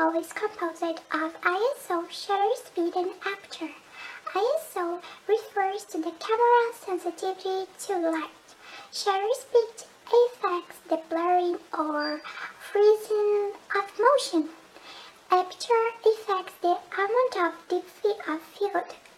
triangle is composed of ISO, shutter speed, and aperture. ISO refers to the camera's sensitivity to light. Shutter speed affects the blurring or freezing of motion. Aperture affects the amount of depth of field.